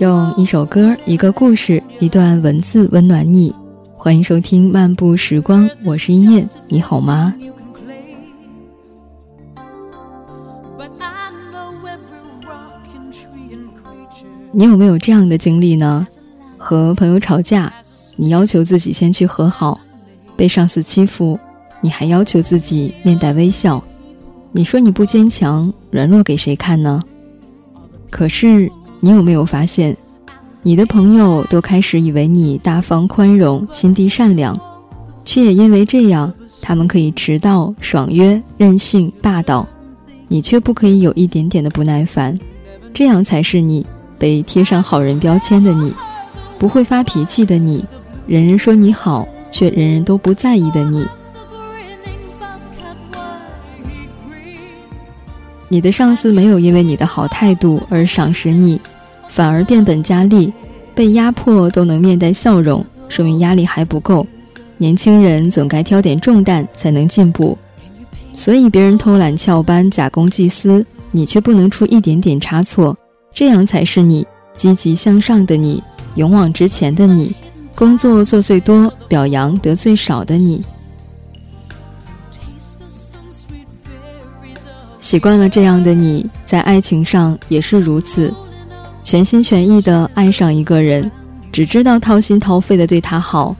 用一首歌、一个故事、一段文字温暖你。欢迎收听《漫步时光》，我是一念，你好吗？你有没有这样的经历呢？和朋友吵架，你要求自己先去和好；被上司欺负，你还要求自己面带微笑。你说你不坚强，软弱给谁看呢？可是。你有没有发现，你的朋友都开始以为你大方宽容、心地善良，却也因为这样，他们可以迟到、爽约、任性、霸道，你却不可以有一点点的不耐烦。这样才是你被贴上好人标签的你，不会发脾气的你，人人说你好，却人人都不在意的你。你的上司没有因为你的好态度而赏识你，反而变本加厉，被压迫都能面带笑容，说明压力还不够。年轻人总该挑点重担才能进步，所以别人偷懒翘班、假公济私，你却不能出一点点差错，这样才是你积极向上的你，勇往直前的你，工作做最多、表扬得最少的你。习惯了这样的你，在爱情上也是如此，全心全意的爱上一个人，只知道掏心掏肺的对他好。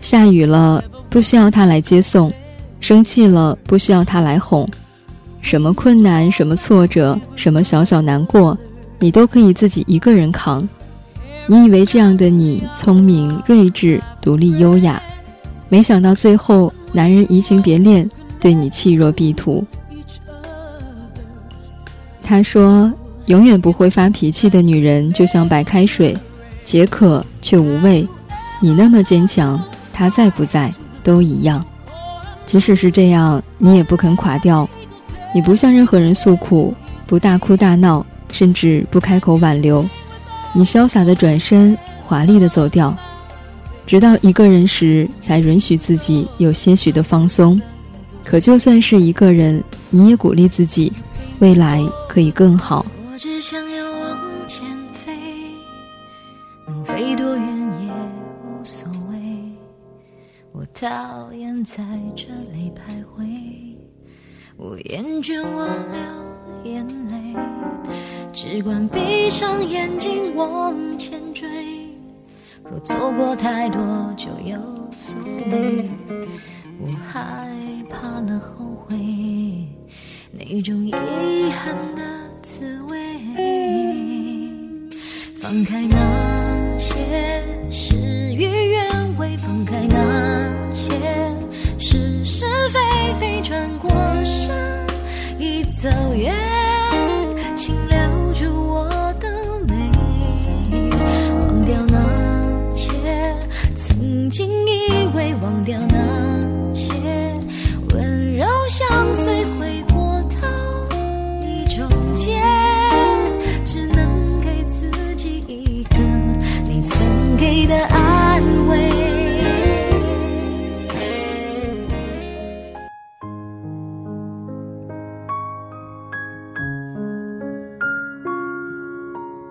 下雨了不需要他来接送，生气了不需要他来哄，什么困难、什么挫折、什么小小难过，你都可以自己一个人扛。你以为这样的你聪明睿智、独立优雅，没想到最后男人移情别恋，对你弃若敝土。他说：“永远不会发脾气的女人，就像白开水，解渴却无味。你那么坚强，他在不在都一样。即使是这样，你也不肯垮掉。你不向任何人诉苦，不大哭大闹，甚至不开口挽留。你潇洒的转身，华丽的走掉，直到一个人时，才允许自己有些许的放松。可就算是一个人，你也鼓励自己。”未来可以更好。我只想要往前飞，能飞多远也无所谓。我讨厌在这里徘徊，我厌倦我流眼泪，只管闭上眼睛往前追。若错过太多就有所谓，我害怕了后悔。那种遗憾的滋味，放开那些事与愿违，放开那些是是非非，转过身，已走远，请留住我的美，忘掉那些曾经以为，忘掉那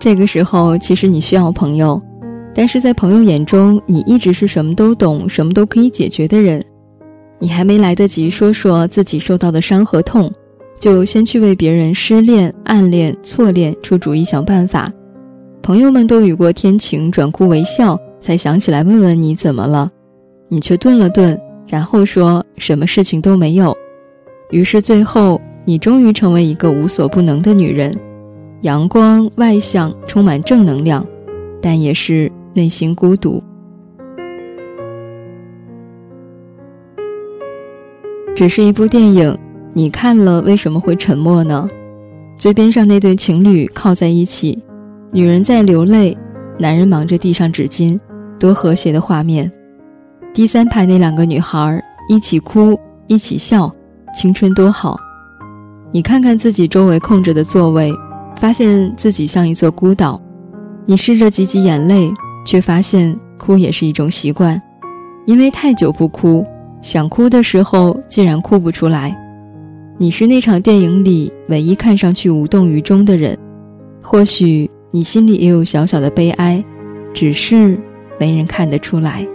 这个时候，其实你需要朋友，但是在朋友眼中，你一直是什么都懂、什么都可以解决的人。你还没来得及说说自己受到的伤和痛，就先去为别人失恋、暗恋、错恋出主意、想办法。朋友们都雨过天晴，转哭为笑，才想起来问问你怎么了，你却顿了顿，然后说什么事情都没有。于是最后，你终于成为一个无所不能的女人。阳光外向，充满正能量，但也是内心孤独。只是一部电影，你看了为什么会沉默呢？最边上那对情侣靠在一起，女人在流泪，男人忙着递上纸巾，多和谐的画面。第三排那两个女孩一起哭，一起笑，青春多好。你看看自己周围空着的座位。发现自己像一座孤岛，你试着挤挤眼泪，却发现哭也是一种习惯。因为太久不哭，想哭的时候竟然哭不出来。你是那场电影里唯一看上去无动于衷的人，或许你心里也有小小的悲哀，只是没人看得出来。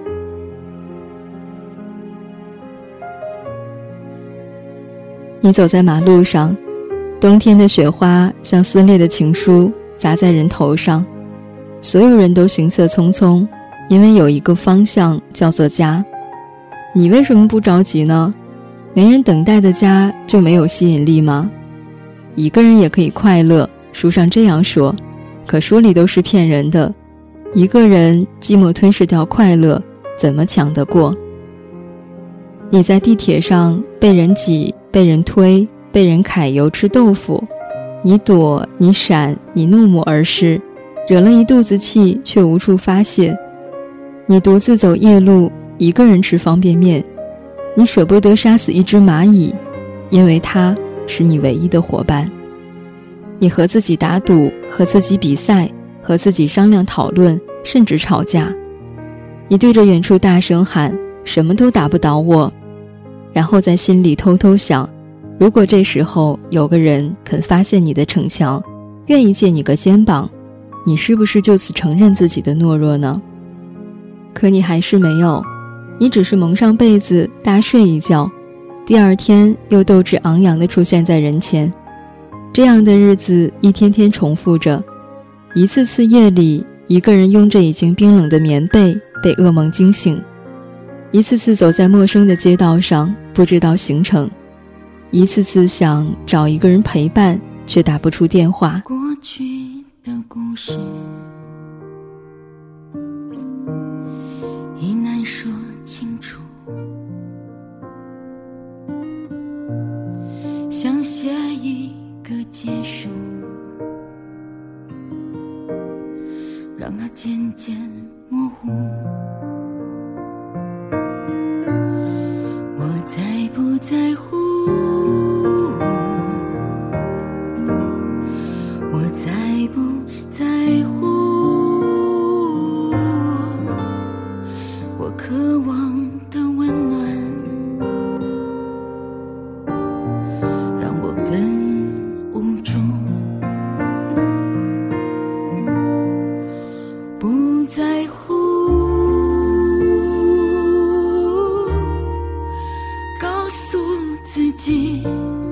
你走在马路上，冬天的雪花像撕裂的情书砸在人头上，所有人都行色匆匆，因为有一个方向叫做家。你为什么不着急呢？没人等待的家就没有吸引力吗？一个人也可以快乐，书上这样说，可书里都是骗人的。一个人寂寞吞噬掉快乐，怎么抢得过？你在地铁上被人挤。被人推，被人揩油吃豆腐，你躲，你闪，你怒目而视，惹了一肚子气，却无处发泄。你独自走夜路，一个人吃方便面，你舍不得杀死一只蚂蚁，因为它是你唯一的伙伴。你和自己打赌，和自己比赛，和自己商量讨论，甚至吵架。你对着远处大声喊：“什么都打不倒我。”然后在心里偷偷想，如果这时候有个人肯发现你的逞强，愿意借你个肩膀，你是不是就此承认自己的懦弱呢？可你还是没有，你只是蒙上被子大睡一觉，第二天又斗志昂扬地出现在人前。这样的日子一天天重复着，一次次夜里，一个人拥着已经冰冷的棉被被噩梦惊醒。一次次走在陌生的街道上，不知道行程；一次次想找一个人陪伴，却打不出电话。过去的故事已难说清楚，想写一个结束，让它渐渐模糊。告诉自己。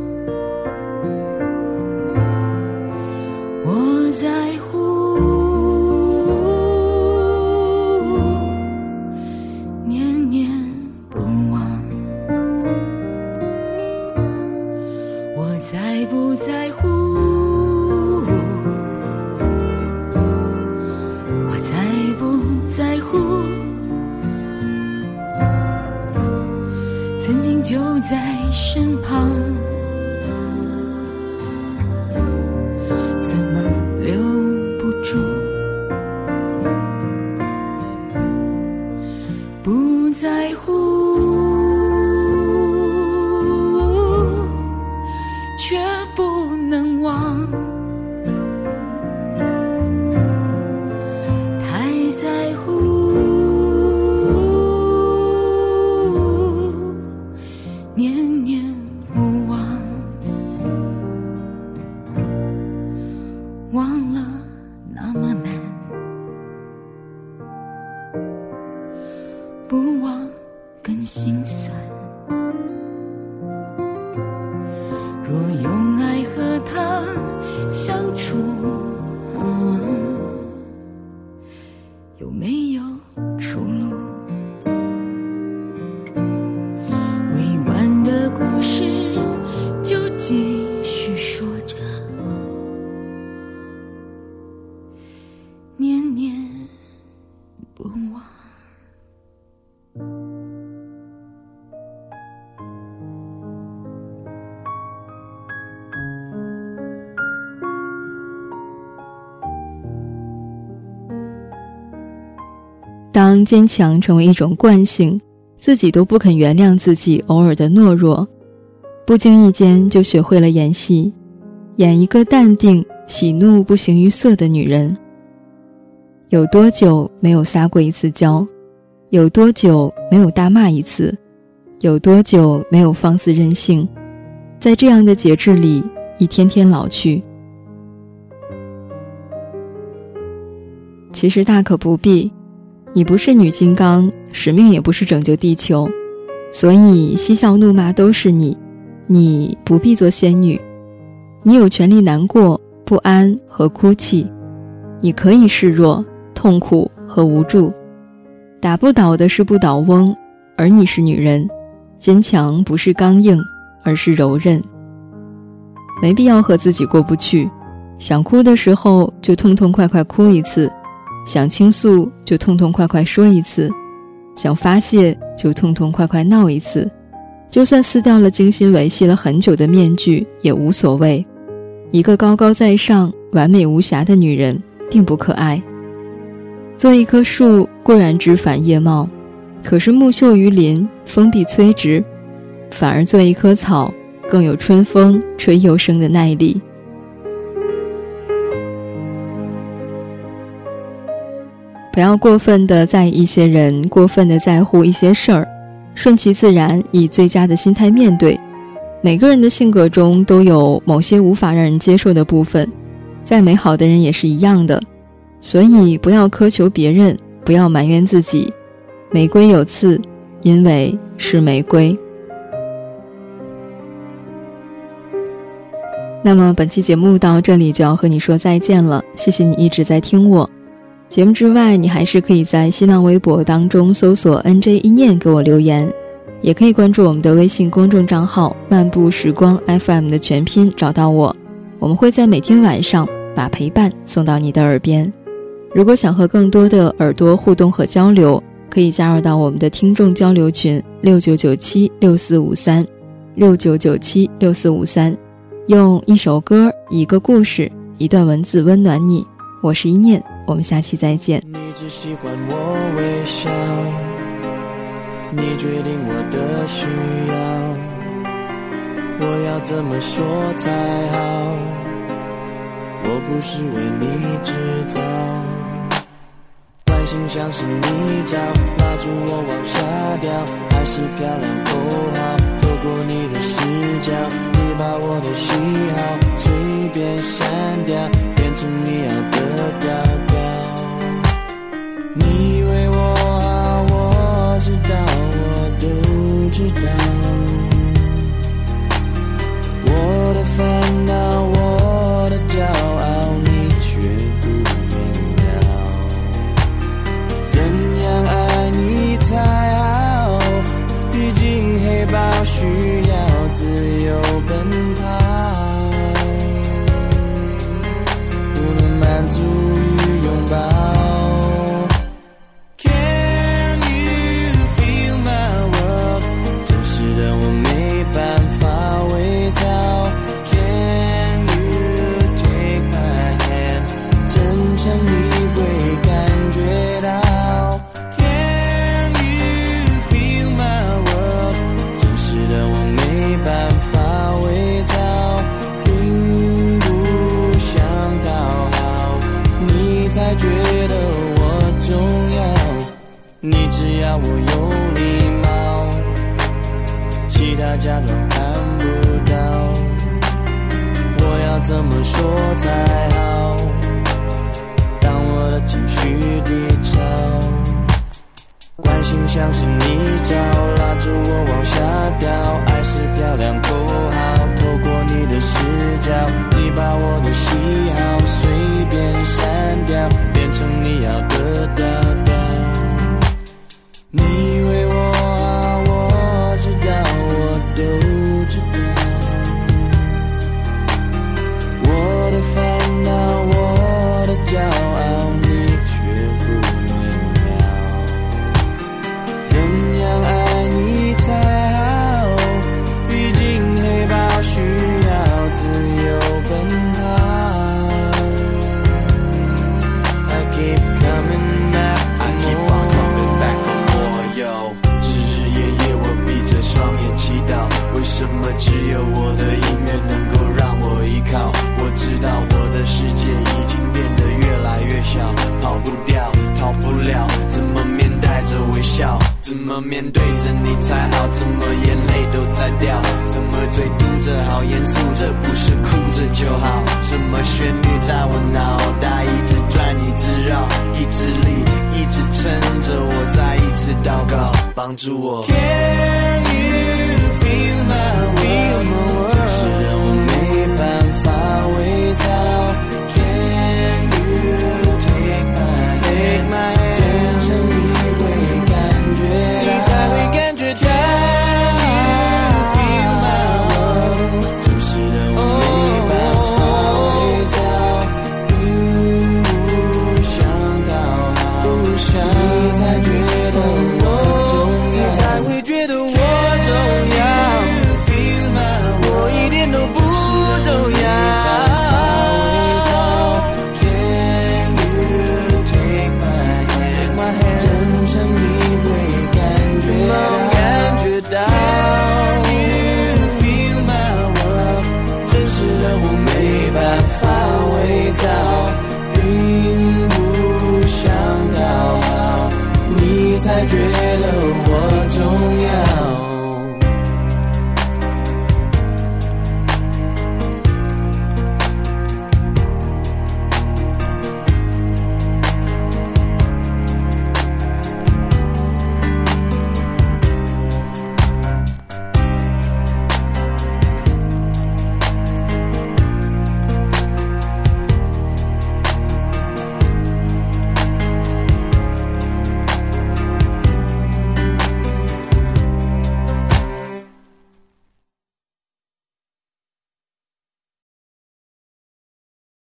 当坚强成为一种惯性，自己都不肯原谅自己偶尔的懦弱，不经意间就学会了演戏，演一个淡定、喜怒不形于色的女人。有多久没有撒过一次娇？有多久没有大骂一次？有多久没有放肆任性？在这样的节制里，一天天老去。其实大可不必，你不是女金刚，使命也不是拯救地球，所以嬉笑怒骂都是你，你不必做仙女。你有权利难过、不安和哭泣，你可以示弱、痛苦和无助。打不倒的是不倒翁，而你是女人，坚强不是刚硬，而是柔韧。没必要和自己过不去，想哭的时候就痛痛快快哭一次，想倾诉就痛痛快快说一次，想发泄就痛痛快快闹一次，就算撕掉了精心维系了很久的面具也无所谓。一个高高在上、完美无瑕的女人并不可爱。做一棵树固然枝繁叶茂，可是木秀于林，风必摧之；反而做一棵草，更有春风吹又生的耐力。不要过分的在意一些人，过分的在乎一些事儿，顺其自然，以最佳的心态面对。每个人的性格中都有某些无法让人接受的部分，再美好的人也是一样的，所以不要苛求别人，不要埋怨自己。玫瑰有刺，因为是玫瑰。那么本期节目到这里就要和你说再见了，谢谢你一直在听我。节目之外，你还是可以在新浪微博当中搜索 “nj 一念”给我留言。也可以关注我们的微信公众账号“漫步时光 FM” 的全拼，找到我。我们会在每天晚上把陪伴送到你的耳边。如果想和更多的耳朵互动和交流，可以加入到我们的听众交流群：六九九七六四五三六九九七六四五三。用一首歌、一个故事、一段文字温暖你。我是一念，我们下期再见。你只喜欢我微笑。你决定我的需要，我要怎么说才好？我不是为你制造，关心像是泥沼，拉住我往下掉，还是漂亮口号？透过你的视角，你把我的喜好不重要你只要我有礼貌其他假装看不到我要怎么说才好？当我的情绪低潮关心像是泥沼，拉住我往下掉。爱是漂亮不好，透过你的视角，你把我的喜好随便删掉，变成你要的调双眼祈祷。为什么只有我的音乐能够让我依靠？我知道我的世界已经变得越来越小，跑不掉，逃不了，怎么面带着微笑？怎么面对着你才好？怎么眼泪都在掉？怎么嘴嘟着好严肃着，不是哭着就好？什么旋律在我脑袋一直转一直绕，意志力一直撑着我再一次祷告，帮助我。